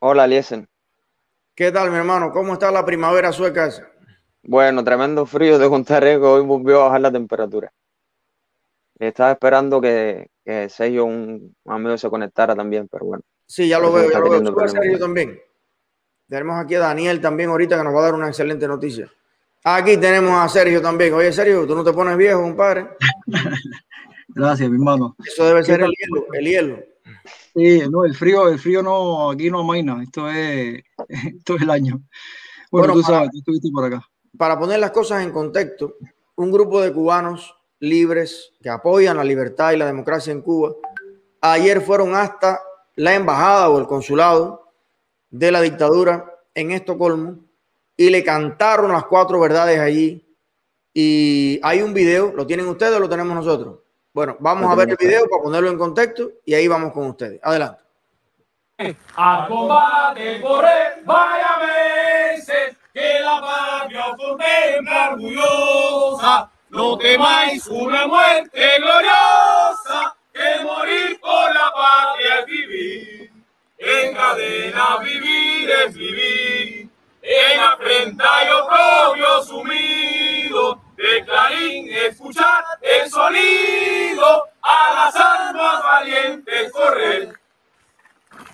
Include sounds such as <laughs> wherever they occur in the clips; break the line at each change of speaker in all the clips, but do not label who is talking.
Hola, Liesen.
¿Qué tal, mi hermano? ¿Cómo está la primavera sueca esa?
Bueno, tremendo frío de contaré que hoy volvió a bajar la temperatura. Estaba esperando que, que Sergio, un amigo, se conectara también, pero bueno.
Sí, ya lo veo, ya lo veo. Sube Sergio también. Tenemos aquí a Daniel también ahorita que nos va a dar una excelente noticia. Aquí tenemos a Sergio también. Oye, Sergio, tú no te pones viejo, compadre. <laughs>
Gracias, mi hermano.
Eso debe ser el hielo, el hielo.
Sí, no, el frío, el frío no, aquí no amaina, esto es, <laughs> esto es el año. Bueno, tú sabes, tú estuviste por acá.
Para poner las cosas en contexto, un grupo de cubanos libres que apoyan la libertad y la democracia en Cuba, ayer fueron hasta la embajada o el consulado de la dictadura en Estocolmo y le cantaron las cuatro verdades allí. Y hay un video, ¿lo tienen ustedes o lo tenemos nosotros? Bueno, vamos a ver el video para ponerlo en contexto y ahí vamos con ustedes. Adelante.
Al combate correr, vaya veces que la patria contempla orgullosa. No temáis una muerte gloriosa, que morir por la patria es vivir. En cadena vivir es vivir, en afrenta y oprobio sumido, de clarín escuchar el sonido, a las armas valientes correr.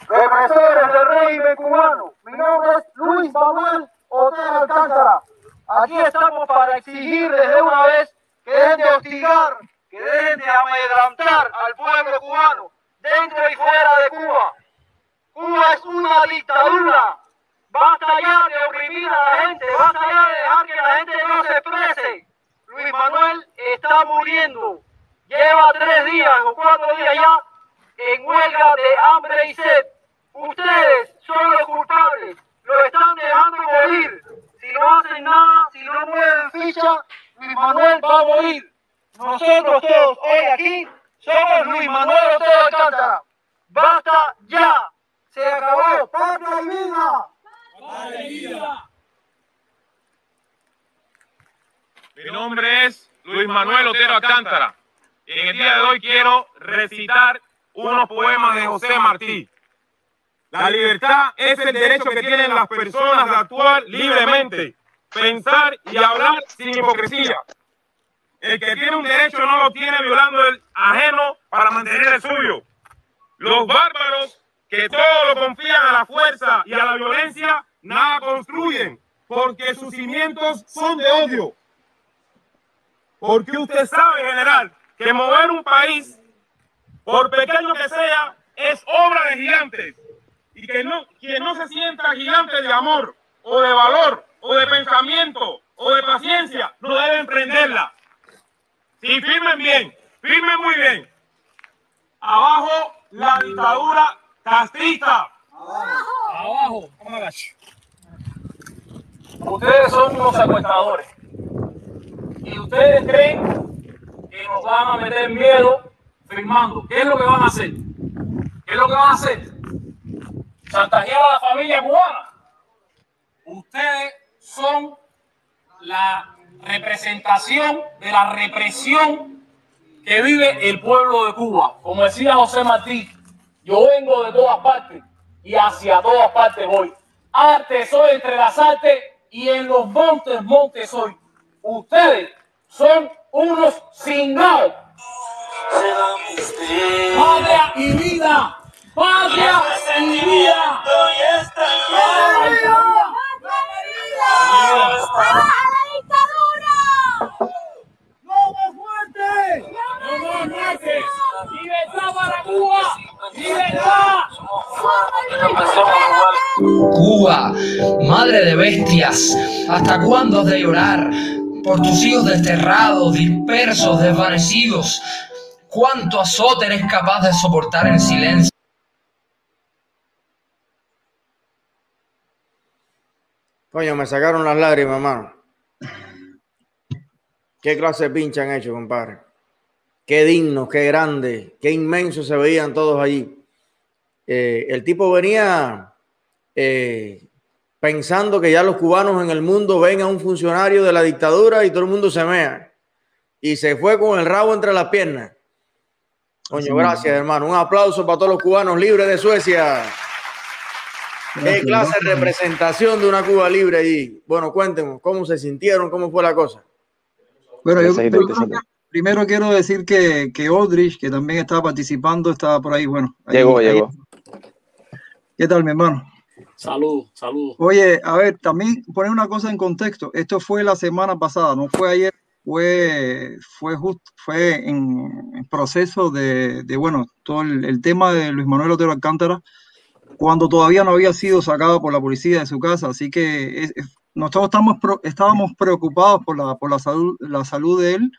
Represores del régimen cubano, mi nombre es Luis Manuel Otero Alcántara. Aquí estamos para exigirles de una vez que dejen de hostigar, que dejen de amedrantar al pueblo cubano, dentro y fuera de Cuba. Cuba es una dictadura. Basta ya de oprimir a la gente, basta ya de dejar que la gente no se exprese. Luis Manuel está muriendo. Lleva tres días o cuatro días ya en huelga de hambre y sed. Ustedes son los culpables. Lo están dejando morir. Si no hacen nada, si no mueven ficha, Luis Manuel va a morir. Nosotros todos hoy aquí somos Luis Manuel Otero Alcántara. Basta ya. Se acabó. Patria y vida.
Patria y vida. Mi nombre es Luis Manuel Otero Alcántara. En el día de hoy quiero recitar unos poemas de José Martí. La libertad es el derecho que tienen las personas de actuar libremente, pensar y hablar sin hipocresía. El que tiene un derecho no lo tiene violando el ajeno para mantener el suyo. Los bárbaros que todo lo confían a la fuerza y a la violencia, nada construyen, porque sus cimientos son de odio. Porque usted sabe, general, que mover un país, por pequeño que sea, es obra de gigantes. Y que no, quien no se sienta gigante de amor, o de valor, o de pensamiento, o de paciencia, no debe emprenderla. Si firmen bien, firmen muy bien. Abajo la dictadura castrista. Abajo. Abajo. Ustedes son unos secuestradores. Y ustedes creen que nos van a meter miedo firmando. ¿Qué es lo que van a hacer? ¿Qué es lo que van a hacer? Chantajear a la familia cubana. Ustedes son la representación de la represión que vive el pueblo de Cuba. Como decía José Martí, yo vengo de todas partes y hacia todas partes voy. Arte soy entre las artes y en los montes, montes soy. Ustedes son unos y vida. Patria y vida. Patria y vida. ¡No más muerte! ¡No más muerte! ¡Libertad para Cuba! ¡Libertad!
Cuba, madre de bestias, ¿hasta cuándo has de llorar? Por tus hijos desterrados, dispersos, desvanecidos. ¿Cuánto azote eres capaz de soportar en silencio?
Coño, me sacaron las lágrimas, hermano. ¿Qué clase de pinche han hecho, compadre? Qué digno, qué grande, qué inmenso se veían todos allí. Eh, el tipo venía eh, pensando que ya los cubanos en el mundo ven a un funcionario de la dictadura y todo el mundo se mea. Y se fue con el rabo entre las piernas. Coño, gracias, hermano. Un aplauso para todos los cubanos libres de Suecia. ¿Qué clase de representación de una Cuba libre allí? Bueno, cuéntenos, ¿cómo se sintieron? ¿Cómo fue la cosa?
Bueno, yo primero, primero quiero decir que, que Aldrich, que también estaba participando, estaba por ahí. Bueno, ahí,
Llegó,
ahí-
llegó.
¿Qué tal, mi hermano?
Salud, salud.
Oye, a ver, también poner una cosa en contexto. Esto fue la semana pasada, no fue ayer, fue, fue justo, fue en, proceso de, de, bueno, todo el, tema de Luis Manuel Otero Alcántara, cuando todavía no había sido sacado por la policía de su casa. Así que nosotros estamos, estábamos preocupados por la, por la salud, la salud de él.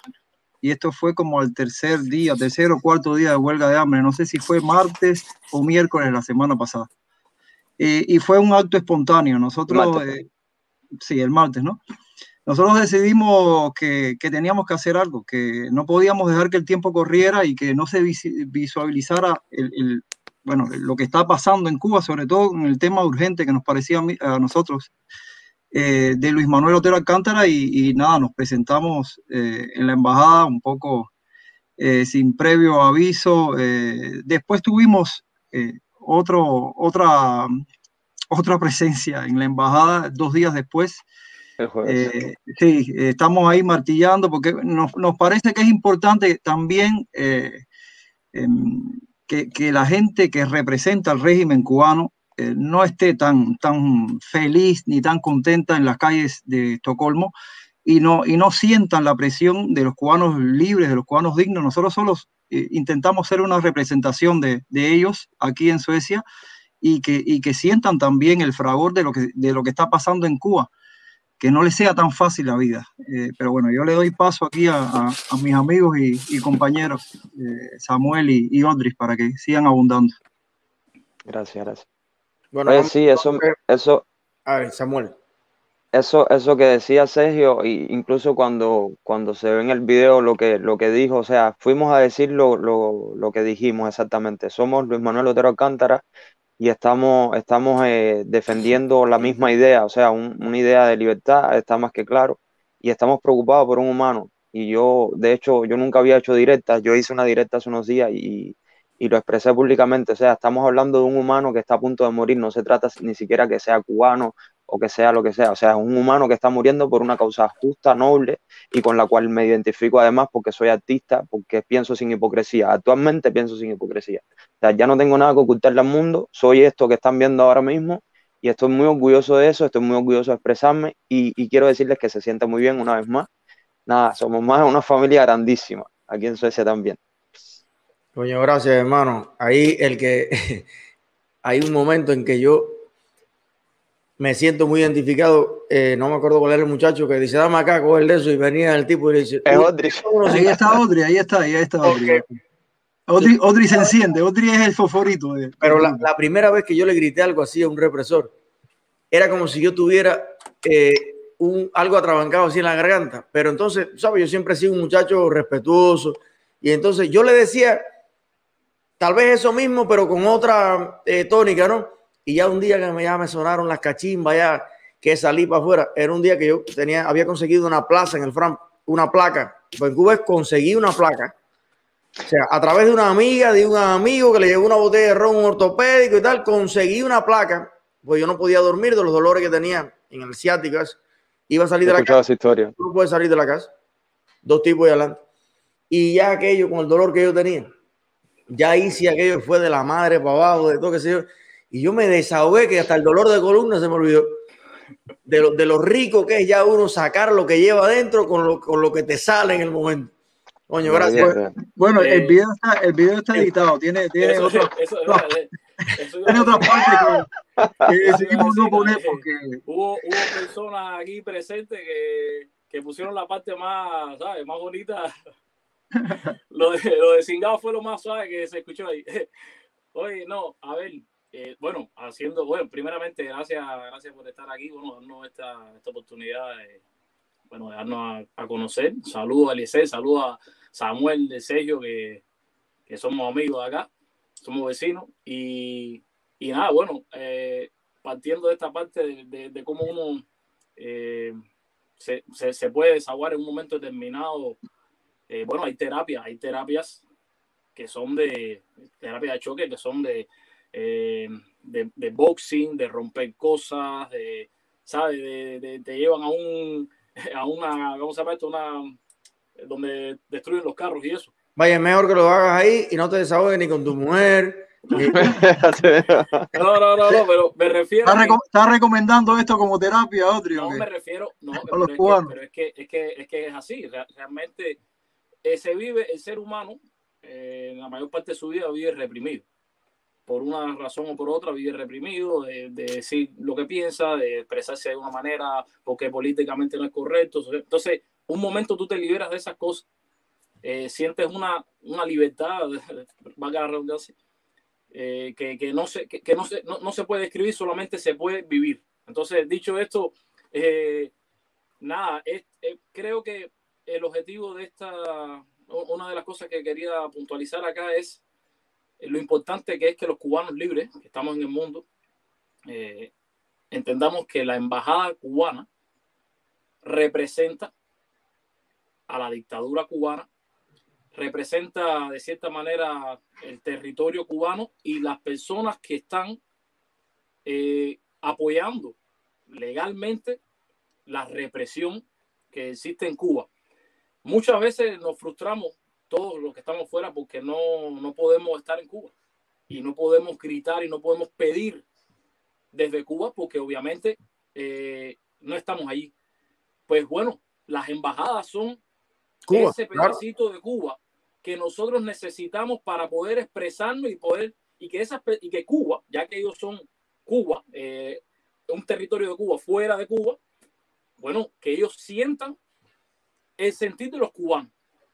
Y esto fue como al tercer día, tercer o cuarto día de huelga de hambre. No sé si fue martes o miércoles la semana pasada. Y fue un acto espontáneo. Nosotros, eh, sí, el martes, ¿no? Nosotros decidimos que, que teníamos que hacer algo, que no podíamos dejar que el tiempo corriera y que no se visualizara el, el- bueno, lo que está pasando en Cuba, sobre todo en el tema urgente que nos parecía a, mí- a nosotros, eh, de Luis Manuel Otero Alcántara, y, y nada, nos presentamos eh, en la embajada un poco eh, sin previo aviso. después tuvimos otro, otra, otra presencia en la embajada dos días después.
El.
Eh, sí, estamos ahí martillando porque nos, nos parece que es importante también eh, em, que, que la gente que representa al régimen cubano eh, no esté tan, tan feliz ni tan contenta en las calles de Estocolmo y no, y no sientan la presión de los cubanos libres, de los cubanos dignos. Nosotros solos eh, intentamos ser una representación de, de ellos aquí en Suecia y que, y que sientan también el fragor de lo que, de lo que está pasando en Cuba que no les sea tan fácil la vida. Eh, pero bueno, yo le doy paso aquí a, a- a mis amigos y, y compañeros, eh, Samuel y, y Odris, para que sigan abundando.
Gracias, gracias.
Bueno,
sí, eso, eso,
a ver, Samuel.
Eso, eso que decía Sergio, y incluso cuando, cuando se ve en el video lo que, lo que dijo, o sea, fuimos a decir lo, lo, lo que dijimos exactamente. Somos Luis Manuel Otero Alcántara y estamos, estamos eh, defendiendo la misma idea, o sea, un- una idea de libertad, está más que claro, y estamos preocupados por un humano. Y yo, de hecho, yo nunca había hecho directas, yo hice una directa hace unos días y, y lo expresé públicamente, o sea, estamos hablando de un humano que está a punto de morir, no se trata ni siquiera que sea cubano o que sea lo que sea, o sea, es un humano que está muriendo por una causa justa, noble y con la cual me identifico además porque soy artista, porque pienso sin hipocresía, actualmente pienso sin hipocresía. Ya no tengo nada que ocultarle al mundo, soy esto que están viendo ahora mismo y estoy muy orgulloso de eso, estoy muy orgulloso de expresarme y, quiero decirles que se siente muy bien una vez más. Nada, somos más una familia grandísima, aquí en Suecia también.
Coño, gracias, hermano. Ahí el que <laughs> hay un momento en que yo me siento muy identificado. eh, no me acuerdo cuál era el muchacho que dice, dame acá, coge el de eso y venía el tipo y le dice,
Es
"Uy,
Odri.
Ahí está Odri, ahí está, ahí está Odri. Odri, Odri se enciende, Odri es el favorito. De,
Pero la, la primera vez que yo le grité algo así a un represor, era como si yo tuviera eh, un, algo atrabancado así en la garganta. Pero entonces, ¿sabes? Yo siempre he sido un muchacho respetuoso. Y entonces yo le decía, tal vez eso mismo, pero con otra eh, tónica, ¿no? Y ya un día que me, ya me sonaron las cachimbas, ya que salí para afuera, era un día que yo tenía, había conseguido una plaza en el Fran, una placa. Pues en Cuba conseguí una placa. O sea, a través de una amiga, de un amigo que le llegó una botella de ron un ortopédico y tal, conseguí una placa, pues yo no podía dormir de los dolores que tenía en el ciático. ese. Iba a salir de la casa,
esa historia.
no puedes salir de la casa. Dos tipos y adelante. Y ya aquello, con el dolor que yo tenía, ya hice aquello que fue de la madre para abajo, de todo que sé yo. Y yo me desahogué que hasta el dolor de columna se me olvidó. De lo, de lo rico que es ya uno sacar lo que lleva adentro con lo, con lo que te sale en el momento. Coño, gracias.
Bueno, el
Eh,
video está, el video está editado, tiene, tiene,
Eso,
otra,
eso,
no.
eso
tiene otra parte que, que decidimos no poner
eh,
porque
Hubo, hubo personas aquí presentes que, que pusieron la parte más, ¿sabes? Más bonita. <laughs> Lo de, lo de Cingado fue lo más suave que se escuchó ahí. <laughs> Oye, no, a ver, eh, bueno, haciendo, bueno, primeramente, gracias, gracias por estar aquí, bueno, darnos esta, esta oportunidad de, bueno, de darnos a, conocer. Saludos a Eliseo, saludos a Samuel de Sergio, que, que somos amigos acá, somos vecinos, y, y nada, bueno, eh, partiendo de esta parte de, de- cómo uno eh, se, se- puede desaguar en un momento determinado. Bueno, hay terapias, hay terapias que son de terapia de choque, que son de, eh, de, de boxing, de romper cosas, de, ¿sabes? De, de- te llevan a un, <laughs> a una, ¿cómo se llama esto? Una, donde destruyen los carros y eso.
Vaya, es mejor que lo hagas ahí y no te desahogues ni con tu mujer. ni- <laughs>
No, no, no, no, pero me refiero
¿Está,
a que-
reco- está recomendando esto como terapia, Otri?
No me refiero, no,
los
pero, es que,
cubanos.
pero es que es que es que es así. Re- Realmente eh, se vive el ser humano eh, en la mayor parte de su vida vive reprimido. Por una razón o por otra vive reprimido de, de decir lo que piensa, de expresarse de una manera porque políticamente no es correcto. Entonces, un momento tú te liberas de esas cosas, eh, sientes una, una libertad, <laughs> valga la redundancia, eh, que, que no se, que, que no, se, no, no se puede escribir, solamente se puede vivir. Entonces, dicho esto, eh, nada, es- eh, creo que el objetivo de esta, una de las cosas que quería puntualizar acá es lo importante que es que los cubanos libres, que estamos en el mundo, eh, entendamos que la embajada cubana representa a la dictadura cubana, representa de cierta manera el territorio cubano y las personas que están eh, apoyando legalmente la represión que existe en Cuba. Muchas veces nos frustramos todos los que estamos fuera porque no, no podemos estar en Cuba y no podemos gritar y no podemos pedir desde Cuba porque obviamente eh, no estamos allí. Pues bueno, las embajadas son
Cuba,
ese
claro.
pedacito de Cuba que nosotros necesitamos para poder expresarnos y poder y que esas y que Cuba, ya que ellos son Cuba, eh, un territorio de Cuba fuera de Cuba, bueno, que ellos sientan el sentir de los cubanos.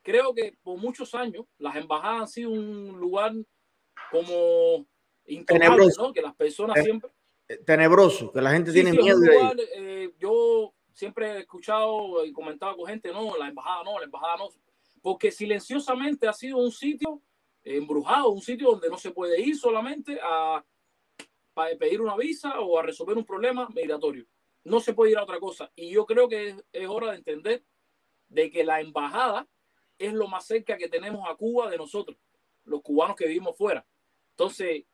Creo que por muchos años las embajadas han sido un lugar como
Tenebroso.
¿no? Que las personas
Eh,
siempre
Tenebroso, que la gente
Sí,
tiene
sí,
miedo
un
de
lugar, eh, yo siempre he escuchado y comentado con gente, no, la embajada no, la embajada no, porque silenciosamente ha sido un sitio embrujado, un sitio donde no se puede ir solamente a, para pedir una visa o a resolver un problema migratorio. No se puede ir a otra cosa. Y yo creo que es, es hora de entender de que la embajada es lo más cerca que tenemos a Cuba de nosotros, los cubanos que vivimos fuera. Entonces,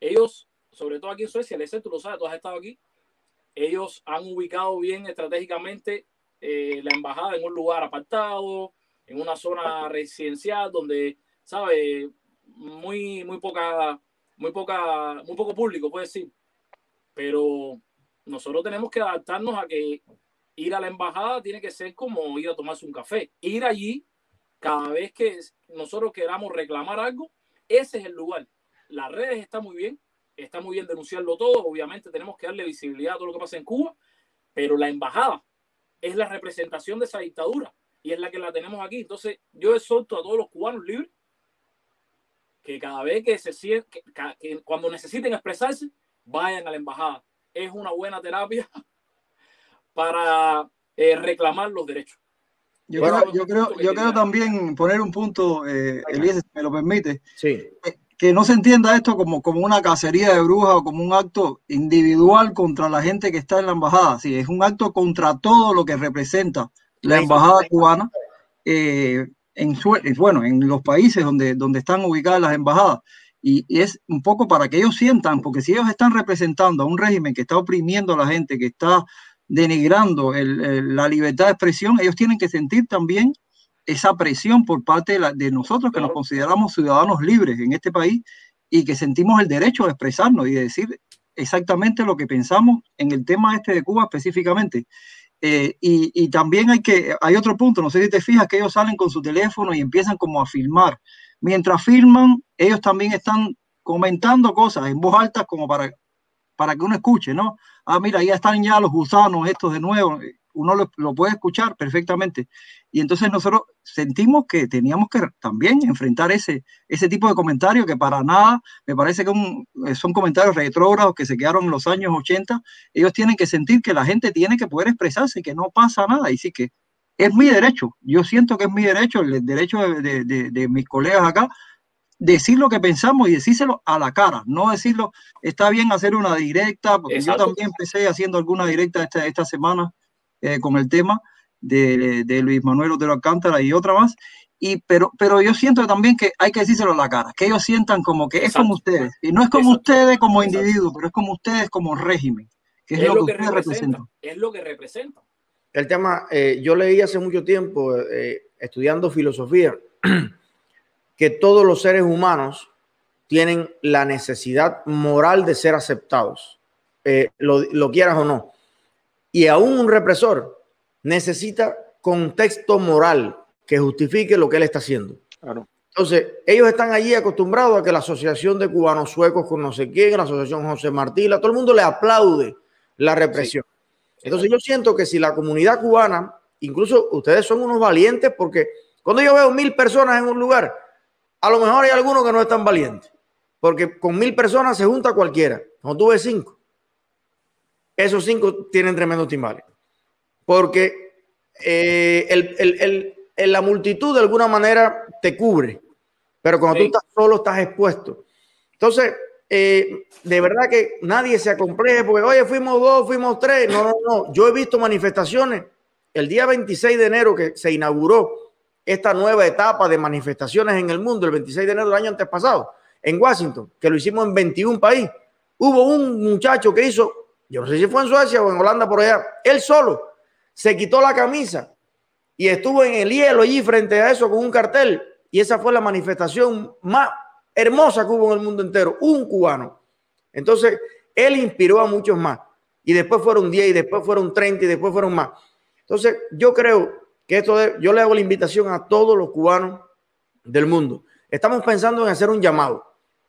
ellos, sobre todo aquí en Suecia, el tú lo sabes, tú has estado aquí, ellos han ubicado bien estratégicamente eh, la embajada en un lugar apartado, en una zona residencial donde, ¿sabes? Muy, muy poca, muy poca, muy poco público, puede decir. Pero nosotros tenemos que adaptarnos a que ir a la embajada tiene que ser como ir a tomarse un café. Ir allí, cada vez que nosotros queramos reclamar algo, ese es el lugar. Las redes están muy bien, está muy bien denunciarlo todo, obviamente tenemos que darle visibilidad a todo lo que pasa en Cuba, pero la embajada es la representación de esa dictadura y es la que la tenemos aquí. Entonces, yo exhorto a todos los cubanos libres que cada vez que se sienten, que, cuando necesiten expresarse, vayan a la embajada. Es una buena terapia <laughs> para eh, reclamar los derechos.
Yo,
Bueno,
creo, yo, creo, yo creo también poner un punto, eh, Eliezer, si me lo permite,
Sí.
que no se entienda esto como, como una cacería de brujas o como un acto individual contra la gente que está en la embajada. Sí, es un acto contra todo lo que representa la embajada cubana eh, en, bueno, en los países donde, donde están ubicadas las embajadas. Y, y es un poco para que ellos sientan, porque si ellos están representando a un régimen que está oprimiendo a la gente, que está denigrando el- el- la libertad de expresión, ellos tienen que sentir también esa presión por parte de, la- de nosotros que nos consideramos ciudadanos libres en este país y que sentimos el derecho de expresarnos y de decir exactamente lo que pensamos en el tema este de Cuba específicamente. Eh, y, y también hay que, hay otro punto, no sé si te fijas que ellos salen con su teléfono y empiezan como a filmar. Mientras filman, ellos también están comentando cosas en voz alta como para, para que uno escuche, ¿no? Ah, mira, ya están ya los gusanos estos de nuevo. Uno lo, lo puede escuchar perfectamente. Y entonces nosotros sentimos que teníamos que también enfrentar ese, ese tipo de comentarios que para nada, me parece que un- eh, son comentarios retrógrados que se quedaron en los años 80. Ellos tienen que sentir que la gente tiene que poder expresarse, que no pasa nada. Y sí que es mi derecho. Yo siento que es mi derecho, el derecho de, de- de- de mis colegas acá, decir lo que pensamos y decírselo a la cara, no decirlo, está bien hacer una directa, porque
Exacto.
yo también empecé haciendo alguna directa esta, esta semana eh, con el tema de, de Luis Manuel Otero Alcántara y otra más, y, pero, pero yo siento también que hay que decírselo a la cara, que ellos sientan como que es como ustedes. Y no es como ustedes como individuos, pero es como ustedes como régimen, que es, lo, que, ustedes representan.
Es lo que representan.
El tema, eh, yo leí hace mucho tiempo, eh, estudiando filosofía, que todos los seres humanos tienen la necesidad moral de ser aceptados, eh, lo, lo quieras o no. Y aún un represor necesita contexto moral que justifique lo que él está haciendo. Entonces, ellos están allí acostumbrados a que la Asociación de Cubanos Suecos con no sé quién, la Asociación José Martí, todo el mundo le aplaude la represión. Entonces, yo siento que si la comunidad cubana, incluso ustedes son unos valientes, porque cuando yo veo mil personas en un lugar, a lo mejor hay algunos que no están valientes, porque con mil personas se junta cualquiera. Tú ves cinco, esos cinco tienen tremendo timbales, porque eh, el, el en la multitud de alguna manera te cubre, pero cuando tú estás solo estás expuesto. Entonces, eh, de verdad que nadie se acompleje porque, oye, fuimos dos, fuimos tres. No, no, no. Yo he visto manifestaciones el día 26 de enero que se inauguró esta nueva etapa de manifestaciones en el mundo, el 26 de enero del año antes pasado, en Washington, que lo hicimos en 21 países. Hubo un muchacho que hizo, yo no sé si fue en Suecia o en Holanda por allá, él solo se quitó la camisa y estuvo en el hielo allí frente a eso con un cartel. Y esa fue la manifestación más hermosa que hubo en el mundo entero, un cubano. Entonces, él inspiró a muchos más. Y después fueron 10, y después fueron 30, y después fueron más. Entonces, yo creo que esto, de, yo le hago la invitación a todos los cubanos del mundo. Estamos pensando en hacer un llamado,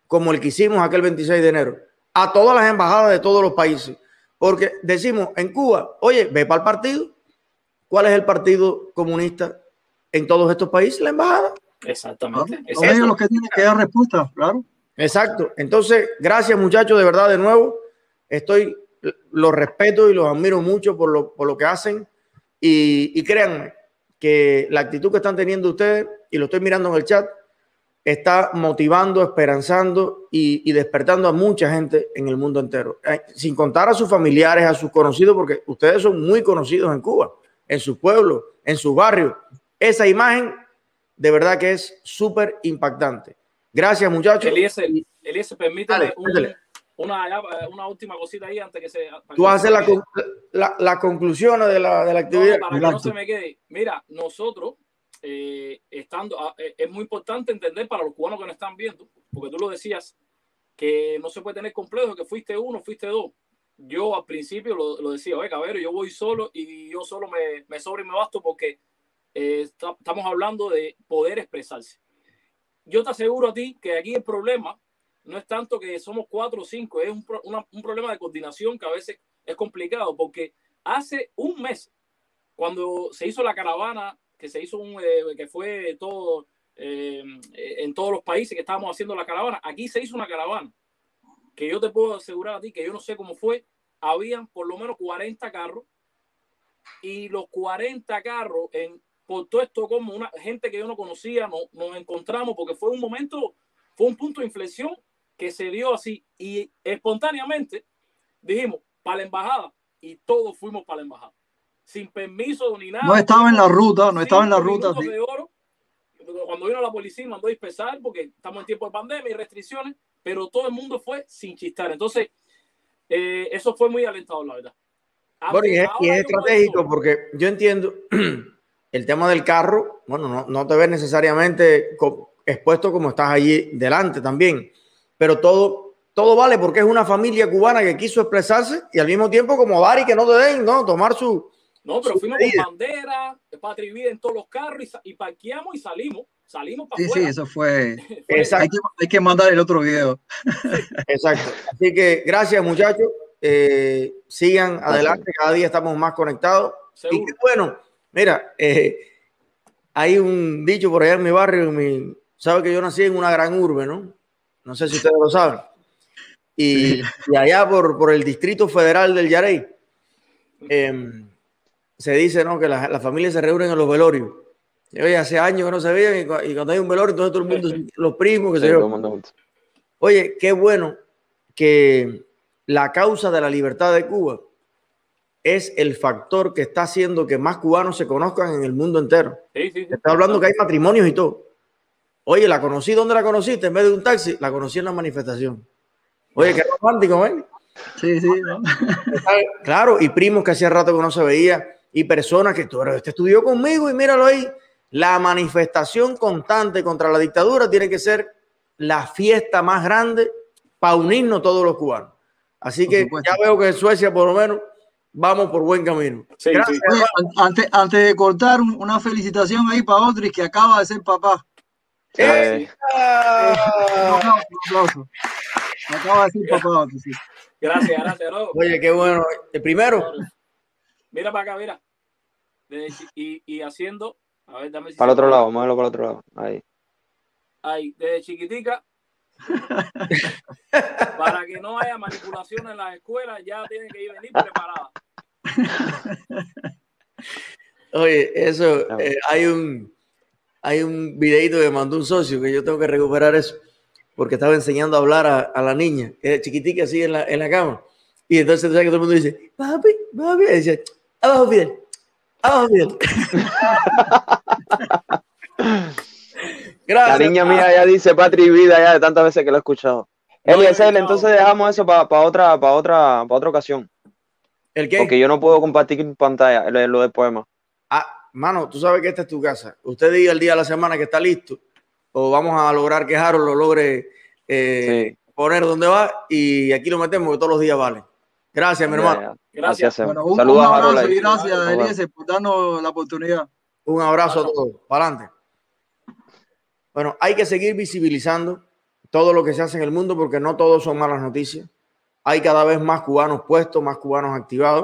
como el que hicimos aquel 26 de enero, a todas las embajadas de todos los países. Porque decimos en Cuba, oye, ve para el partido, ¿Cuál es el Partido Comunista en todos estos países? La embajada.
Exactamente.
Son ellos los que tienen que dar respuesta, claro.
Exacto. Entonces, gracias muchachos, de verdad, de nuevo. Estoy, los respeto y los admiro mucho por lo, por lo que hacen. Y, créanme que la actitud que están teniendo ustedes, y lo estoy mirando en el chat, está motivando, esperanzando y, y, despertando a mucha gente en el mundo entero. Eh, sin contar a sus familiares, a sus conocidos, porque ustedes son muy conocidos en Cuba en su pueblo, en su barrio. Esa imagen de verdad que es súper impactante. Gracias, muchachos.
Eliezer, permítame una, última cosita ahí antes que se.
Tú haces la, la, la, conclusión de la, de la actividad.
para que no se me quede. Mira, nosotros, eh, estando, ah, eh, es muy importante entender para los cubanos que nos están viendo, porque tú lo decías, que no se puede tener complejo, que fuiste uno, fuiste dos yo al principio lo, decía, oye, cabrero, yo voy solo y yo solo me, me sobro y me basto porque eh, estamos hablando de poder expresarse. Yo te aseguro a ti que aquí el problema no es tanto que somos cuatro o cinco, es un, un problema de coordinación que a veces es complicado porque hace un mes, cuando se hizo la caravana, que se hizo un, eh, que fue todo, eh, en todos los países que estábamos haciendo la caravana, aquí se hizo una caravana que yo te puedo asegurar a ti que yo no sé cómo fue, habían por lo menos 40 carros y los 40 carros en por todo esto como una gente que yo no conocía no, nos encontramos porque fue un momento fue un punto de inflexión que se dio así y espontáneamente dijimos para la embajada y todos fuimos para la embajada. Sin permiso ni nada.
No estaba en la ruta no estaba en la ruta
de oro, cuando vino la policía mandó a dispersar porque estamos en tiempo de pandemia y restricciones pero todo el mundo fue sin chistar. Entonces eh, eso fue muy alentador, la verdad.
Bueno, y es, estratégico porque yo entiendo <clears throat> el tema del carro, bueno, no, no te ves necesariamente expuesto como estás allí delante también, pero todo, todo vale porque es una familia cubana que quiso expresarse y al mismo tiempo como dar y que no te den, ¿no? Tomar su...
No, pero fuimos con bandera, patria vida en todos los carros y, y parqueamos y salimos salimos para
Sí, sí, eso fue. <laughs> Hay que, hay que, mandar el otro video.
Exacto. Así que gracias, muchachos. Eh, sigan adelante, cada día estamos más conectados. Y bueno, mira, eh, hay un dicho por allá en mi barrio, mi, sabe que yo nací en una gran urbe, ¿no? No sé si ustedes lo saben. Y, y allá por, por, el Distrito Federal del Yarey, em, se dice, ¿no? Que las la familias se reúnen en los velorios. Oye, hace años que no se veían y, cuando hay un velorio, entonces todo el mundo, <laughs> los primos, que se Oye, qué bueno que la causa de la libertad de Cuba es el factor que está haciendo que más cubanos se conozcan en el mundo entero.
Sí, sí, sí.
Está hablando que hay matrimonios y todo. Oye, la conocí, ¿dónde la conociste? En vez de un taxi, la conocí en la manifestación. Oye, qué romántico, ¿eh?
Sí, sí, ¿no? <laughs>
Claro, y primos que hacía rato que no se veía, y personas que tú, este estudió conmigo y míralo ahí. La manifestación constante contra la dictadura tiene que ser la fiesta más grande para unirnos todos los cubanos. Así que ya veo que en Suecia, por lo menos, vamos por buen camino.
Sí,
Gracias,
sí.
Oye, antes, antes de cortar, un- una felicitación ahí para Otris que acaba de ser papá.
Eh,
aplauso, de papá sí.
Gracias, gracias.
Oye, qué bueno. El primero,
Mira para acá, mira. Y, y haciendo, a ver, dame si
para el otro lado, muévelo para el otro lado. Ahí.
Ahí, desde chiquitica. <laughs> para que no haya manipulación en las escuelas, ya tiene que ir venir preparada.
oye, eso, eh, hay un hay un videito que mandó un socio que yo tengo que recuperar eso, porque estaba enseñando a hablar a, a la niña, que era chiquitica así en la, en la cama. Y entonces sabes que todo el mundo dice, papi, papi, y dice, abajo Fidel, abajo Fidel.
La
Gracias.
niña mía ya dice patria y vida ya de tantas veces que lo he escuchado.
No,
entonces dejamos eso para otra, para otra, para otra ocasión.
¿El qué?
Porque yo no puedo compartir pantalla, lo, lo del poema.
Ah, mano, tú sabes que esta es tu casa. Usted diga el día de la semana que está listo, o vamos a lograr que Harold lo logre eh, poner donde va y aquí lo metemos que todos los días vale. Gracias, mi hermano.
Gracias.
Bueno, un,
Saludos
un
a Harold
abrazo y gracias. Eliezer, por darnos la oportunidad.
Un abrazo a todos. Para adelante. Bueno, hay que seguir visibilizando todo lo que se hace en el mundo porque no todos son malas noticias. Hay cada vez más cubanos puestos, más cubanos activados.